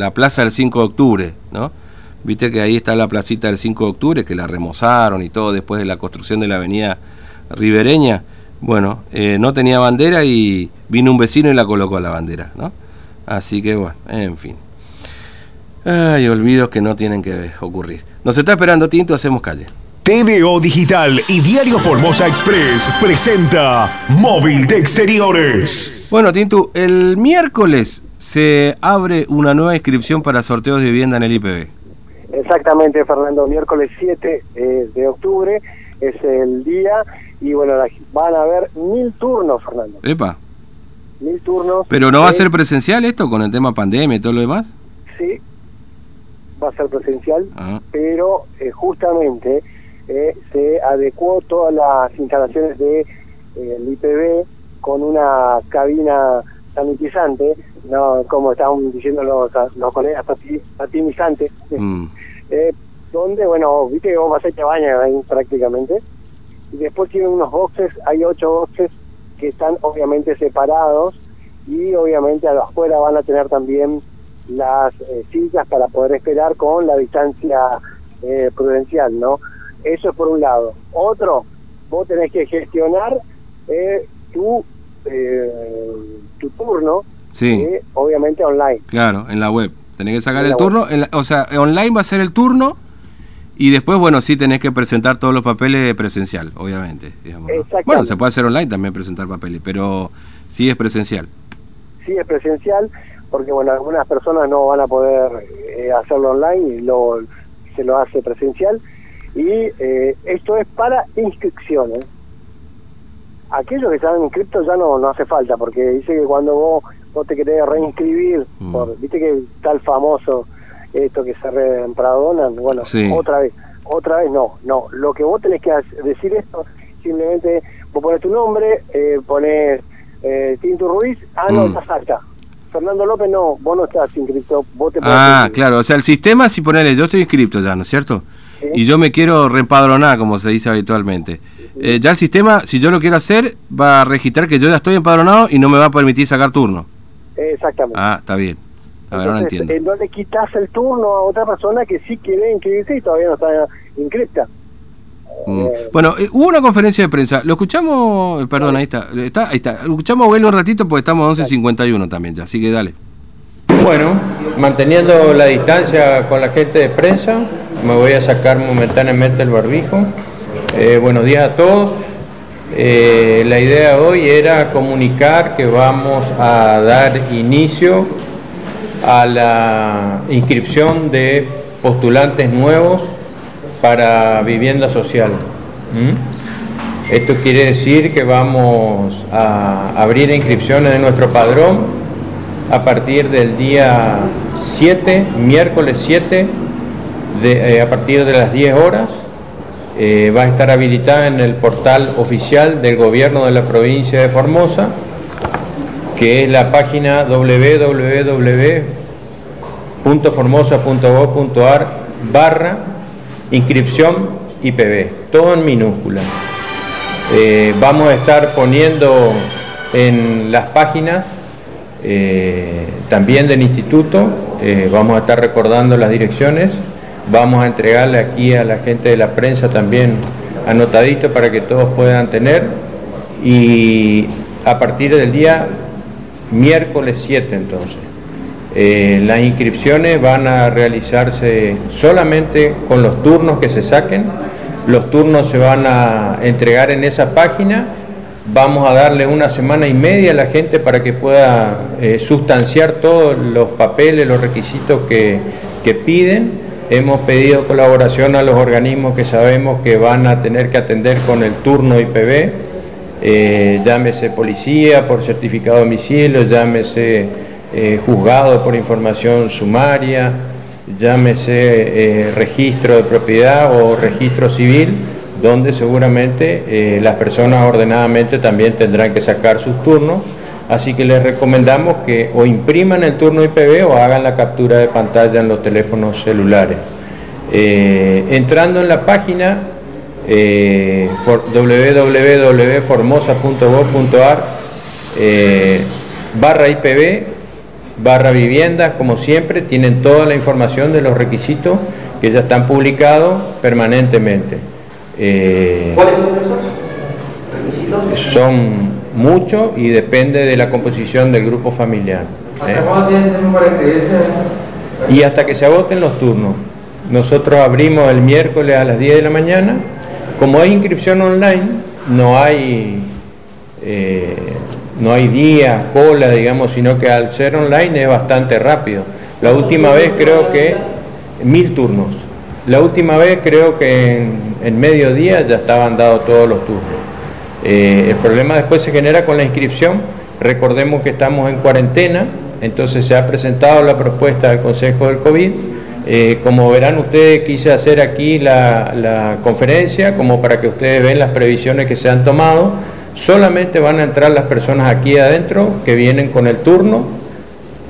la plaza del 5 de octubre, ¿no? Viste que ahí está la placita del 5 de octubre, que la remozaron y todo después de la construcción de la avenida ribereña. Bueno, eh, no tenía bandera y vino un vecino y la colocó a la bandera, ¿no? Así que bueno, en fin. Ay, olvidos que no tienen que ocurrir. Nos está esperando Tinto, hacemos calle. TVO Digital y Diario Formosa Express presenta Móvil de Exteriores. Bueno, Tinto, el miércoles se abre una nueva inscripción para sorteos de vivienda en el IPB. Exactamente, Fernando, miércoles 7 eh, de octubre es el día y bueno, van a haber mil turnos, Fernando. Epa. Mil turnos. ¿Pero no va a ser presencial esto con el tema pandemia y todo lo demás? Sí, va a ser presencial, ah. pero eh, justamente eh, se adecuó todas las instalaciones del de, el IPB con una cabina sanitizante, no como estaban diciendo los, los colegas, patinizante, mm. eh, donde, bueno, viste que vos vas a te bañas ahí prácticamente, y después tienen unos boxes, hay ocho boxes que están obviamente separados y obviamente a afuera van a tener también las eh, sillas para poder esperar con la distancia eh, prudencial, ¿no? Eso es por un lado. Otro, vos tenés que gestionar eh, tu, eh, tu turno, sí. obviamente online. Claro, en la web. Tenés que sacar el turno, o sea, online va a ser el turno y después, bueno, sí tenés que presentar todos los papeles presencial, obviamente. Bueno, se puede hacer online también presentar papeles, pero sí es presencial. Sí es presencial, porque bueno, algunas personas no van a poder eh, hacerlo online y lo, se lo hace presencial. Y eh, esto es para inscripciones. Aquellos que están inscritos ya no, no hace falta, porque dice que cuando vos, vos te querés reinscribir, mm. por, viste que el famoso esto que se reempradona, bueno, otra vez, otra vez no, no, lo que vos tenés que decir esto, simplemente vos pones tu nombre, eh, pones eh, Tinto Ruiz, ah, no, mm. estás acta. Fernando López no, vos no estás inscrito, vos te Ah, claro, o sea, el sistema, si ponele, yo estoy inscrito ya, ¿no es cierto? Y yo me quiero reempadronar, como se dice habitualmente. Eh, ya el sistema, si yo lo quiero hacer, va a registrar que yo ya estoy empadronado y no me va a permitir sacar turno. Exactamente. Ah, está bien. A ver, no entiendo. no le quitas el turno a otra persona que sí quiere inscribirse y todavía no está inscripta. Mm. Eh, bueno, eh, hubo una conferencia de prensa, lo escuchamos, perdón, ahí está, está, ahí está, lo escuchamos a un ratito porque estamos a 11.51 también ya, así que dale. Bueno, manteniendo la distancia con la gente de prensa, me voy a sacar momentáneamente el barbijo. Eh, buenos días a todos. la idea hoy era comunicar que vamos a dar inicio a la inscripción de postulantes nuevos para vivienda social. ¿Mm? Esto quiere decir que vamos a abrir inscripciones de nuestro padrón a partir del día 7, miércoles 7, eh, a partir de las 10 horas. Eh, va a estar habilitada en el portal oficial del gobierno de la provincia de Formosa que es la página www.formosa.gov.ar barra inscripción IPB, todo en minúscula. Eh, vamos a estar poniendo en las páginas eh, también del instituto, vamos a estar recordando las direcciones, vamos a entregarle aquí a la gente de la prensa también anotadito para que todos puedan tener y a partir del día miércoles 7 entonces. Eh, las inscripciones van a realizarse solamente con los turnos que se saquen. Los turnos se van a entregar en esa página. Vamos a darle una semana y media a la gente para que pueda eh, sustanciar todos los papeles, los requisitos que, que piden. Hemos pedido colaboración a los organismos que sabemos que van a tener que atender con el turno IPB eh, llámese policía por certificado de domicilio, llámese eh, juzgado por información sumaria, llámese eh, registro de propiedad o registro civil, donde seguramente las personas ordenadamente también tendrán que sacar sus turnos. Así que les recomendamos que o impriman el turno IPB o hagan la captura de pantalla en los teléfonos celulares. entrando en la página eh, www.formosa.gov.ar eh, barra IPB barra viviendas, como siempre, tienen toda la información de los requisitos que ya están publicados permanentemente. Eh, ¿Cuáles son esos requisitos? Son muchos y depende de la composición del grupo familiar. ¿eh? Y hasta que se agoten los turnos. Nosotros abrimos el miércoles a las 10 de la mañana. Como hay inscripción online, no hay, eh, no hay día, cola, digamos, sino que al ser online es bastante rápido. La última vez creo que mil turnos. La última vez creo que en, en mediodía ya estaban dados todos los turnos. Eh, el problema después se genera con la inscripción. Recordemos que estamos en cuarentena, entonces se ha presentado la propuesta del Consejo del COVID. Eh, como verán ustedes, quise hacer aquí la, conferencia como para que ustedes vean las previsiones que se han tomado. Solamente van a entrar las personas aquí adentro que vienen con el turno.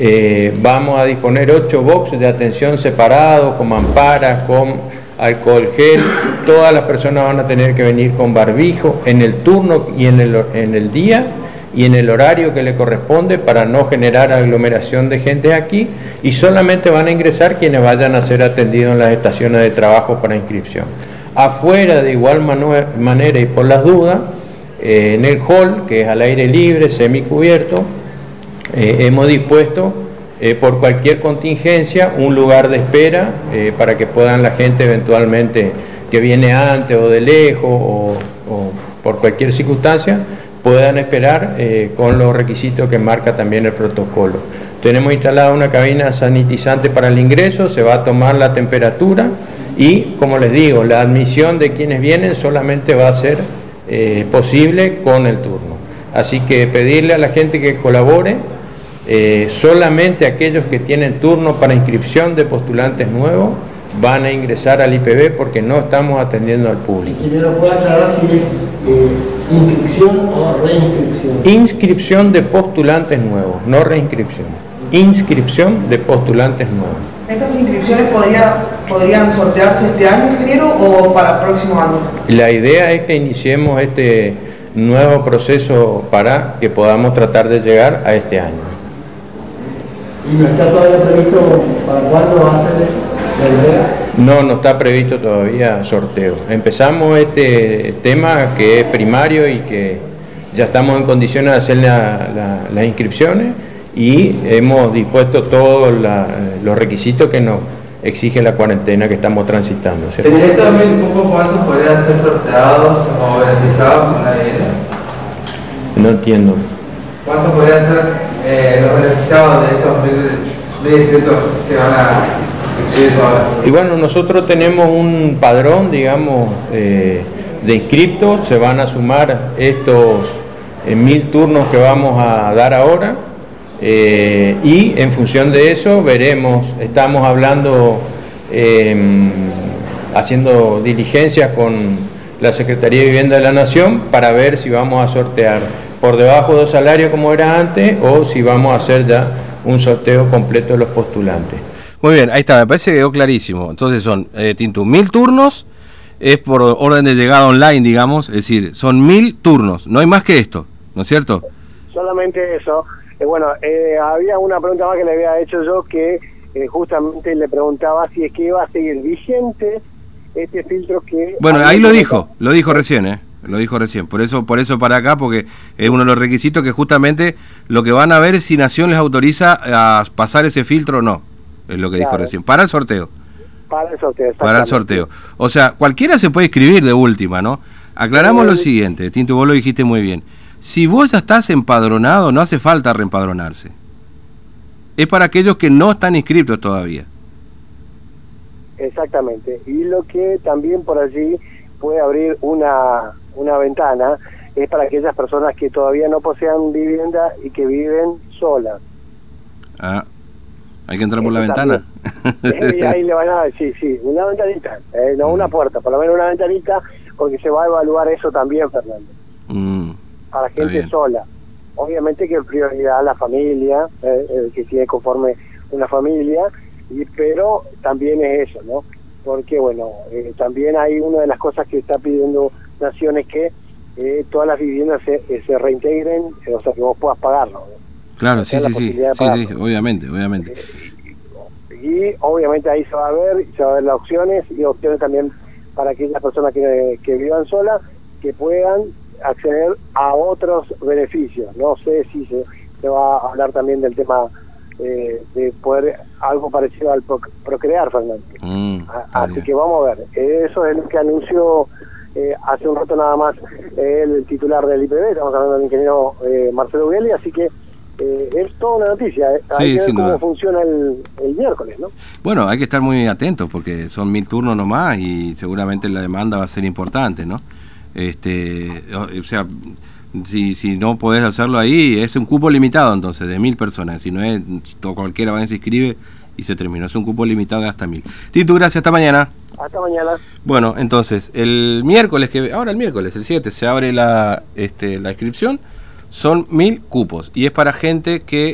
Eh, vamos a disponer ocho boxes de atención separados, con mamparas, con alcohol gel, todas las personas van a tener que venir con barbijo en el turno y en el, en el día y en el horario que le corresponde para no generar aglomeración de gente aquí y solamente van a ingresar quienes vayan a ser atendidos en las estaciones de trabajo para inscripción. Afuera, de igual manera y por las dudas, eh, en el hall, que es al aire libre, semicubierto, eh, hemos dispuesto eh, por cualquier contingencia un lugar de espera eh, para que puedan la gente eventualmente que viene antes o de lejos o, por cualquier circunstancia puedan esperar eh, con los requisitos que marca también el protocolo. Tenemos instalada una cabina sanitizante para el ingreso, se va a tomar la temperatura y, como les digo, la admisión de quienes vienen solamente va a ser posible con el turno. Así que pedirle a la gente que colabore eh, solamente aquellos que tienen turno para inscripción de postulantes nuevos van a ingresar al IPB porque no estamos atendiendo al público. ¿Y me lo puede aclarar si es eh, inscripción o reinscripción? Inscripción de postulantes nuevos, no reinscripción. Inscripción de postulantes nuevos. ¿Estas inscripciones podrían sortearse este año, ingeniero, o para el próximo año? La idea es que iniciemos este nuevo proceso para que podamos tratar de llegar a este año. ¿Y no está todavía previsto para cuándo va a ser la No, no está previsto todavía sorteo. Empezamos este tema que es primario y que ya estamos en condiciones de hacer las inscripciones y hemos dispuesto todos los requisitos que nos exige la cuarentena que estamos transitando. ¿Tendría también un poco cuántos podrían ser sorteados o beneficiados con la vivienda? No entiendo. ¿Cuántos podrían ser eh, los beneficiados de estos distritos que van a y bueno, nosotros tenemos un padrón, digamos, eh, de inscriptos, se van a sumar estos eh, mil turnos que vamos a dar ahora. Y en función de eso veremos, estamos hablando, em, haciendo diligencias con la Secretaría de Vivienda de la Nación para ver si vamos a sortear por debajo de salario como era antes o si vamos a hacer ya un sorteo completo de los postulantes. Muy bien, ahí está, me parece que quedó clarísimo. Entonces son, eh, Tintu, mil turnos, es por orden de llegada online, digamos, es decir, son mil turnos, no hay más que esto, ¿no es cierto? Solamente eso. Eh, bueno, eh, había una pregunta más que le había hecho yo que eh, justamente le preguntaba si es que iba a seguir vigente este filtro que... Bueno, ahí lo dijo, lo dijo recién, ¿eh? Lo dijo recién. Por eso, por eso para acá, porque es uno de los requisitos que justamente lo que van a ver es si Nación les autoriza a pasar ese filtro o no. Es lo que dijo recién. Para el sorteo. Para el sorteo. Para el sorteo. O sea, cualquiera se puede escribir de última, ¿no? Aclaramos lo siguiente, Tinto, vos lo dijiste muy bien. Si vos ya estás empadronado, no hace falta reempadronarse. Es para aquellos que no están inscritos todavía. Exactamente. Y lo que también por allí puede abrir una una ventana es para aquellas personas que todavía no posean vivienda y que viven solas. Ah, hay que entrar por la ventana. y ahí le van a sí, sí, una ventanita, eh, no una mm. puerta, por lo menos una ventanita, porque se va a evaluar eso también, Fernando. Mm, para gente sola. Obviamente que prioridad la familia, eh, el que tiene conforme una familia, y, pero también es eso, ¿no? Porque, bueno, eh, también hay una de las cosas que está pidiendo naciones que eh, todas las viviendas se, eh, se reintegren, eh, o sea, que vos puedas pagarlo. Claro, sí, sí, sí, sí, sí, obviamente, obviamente. Y obviamente ahí se va a ver, se va a ver las opciones y opciones también para aquellas personas que, que vivan solas que puedan acceder a otros beneficios. No sé si se, se va a hablar también del tema eh, de poder algo parecido al procrear, Fernando. Mm, así que vamos a ver. Eso es lo que anunció eh, hace un rato nada más el titular del IPB, estamos hablando del ingeniero eh, Marcelo Ughelli, así que eh, es toda una noticia. Hay que ver cómo funciona el, miércoles, ¿no? Bueno, hay que estar muy atentos porque son mil turnos nomás y seguramente la demanda va a ser importante, ¿no? Este, o sea, si, si no podés hacerlo ahí, es un cupo limitado entonces, de mil personas. Si no es, cualquiera va y se inscribe y se terminó. Es un cupo limitado de hasta mil. Tito, gracias, hasta mañana. Hasta mañana. Bueno, entonces, el miércoles, que ahora el miércoles, el 7, se abre la, este, la inscripción son mil cupos y es para gente que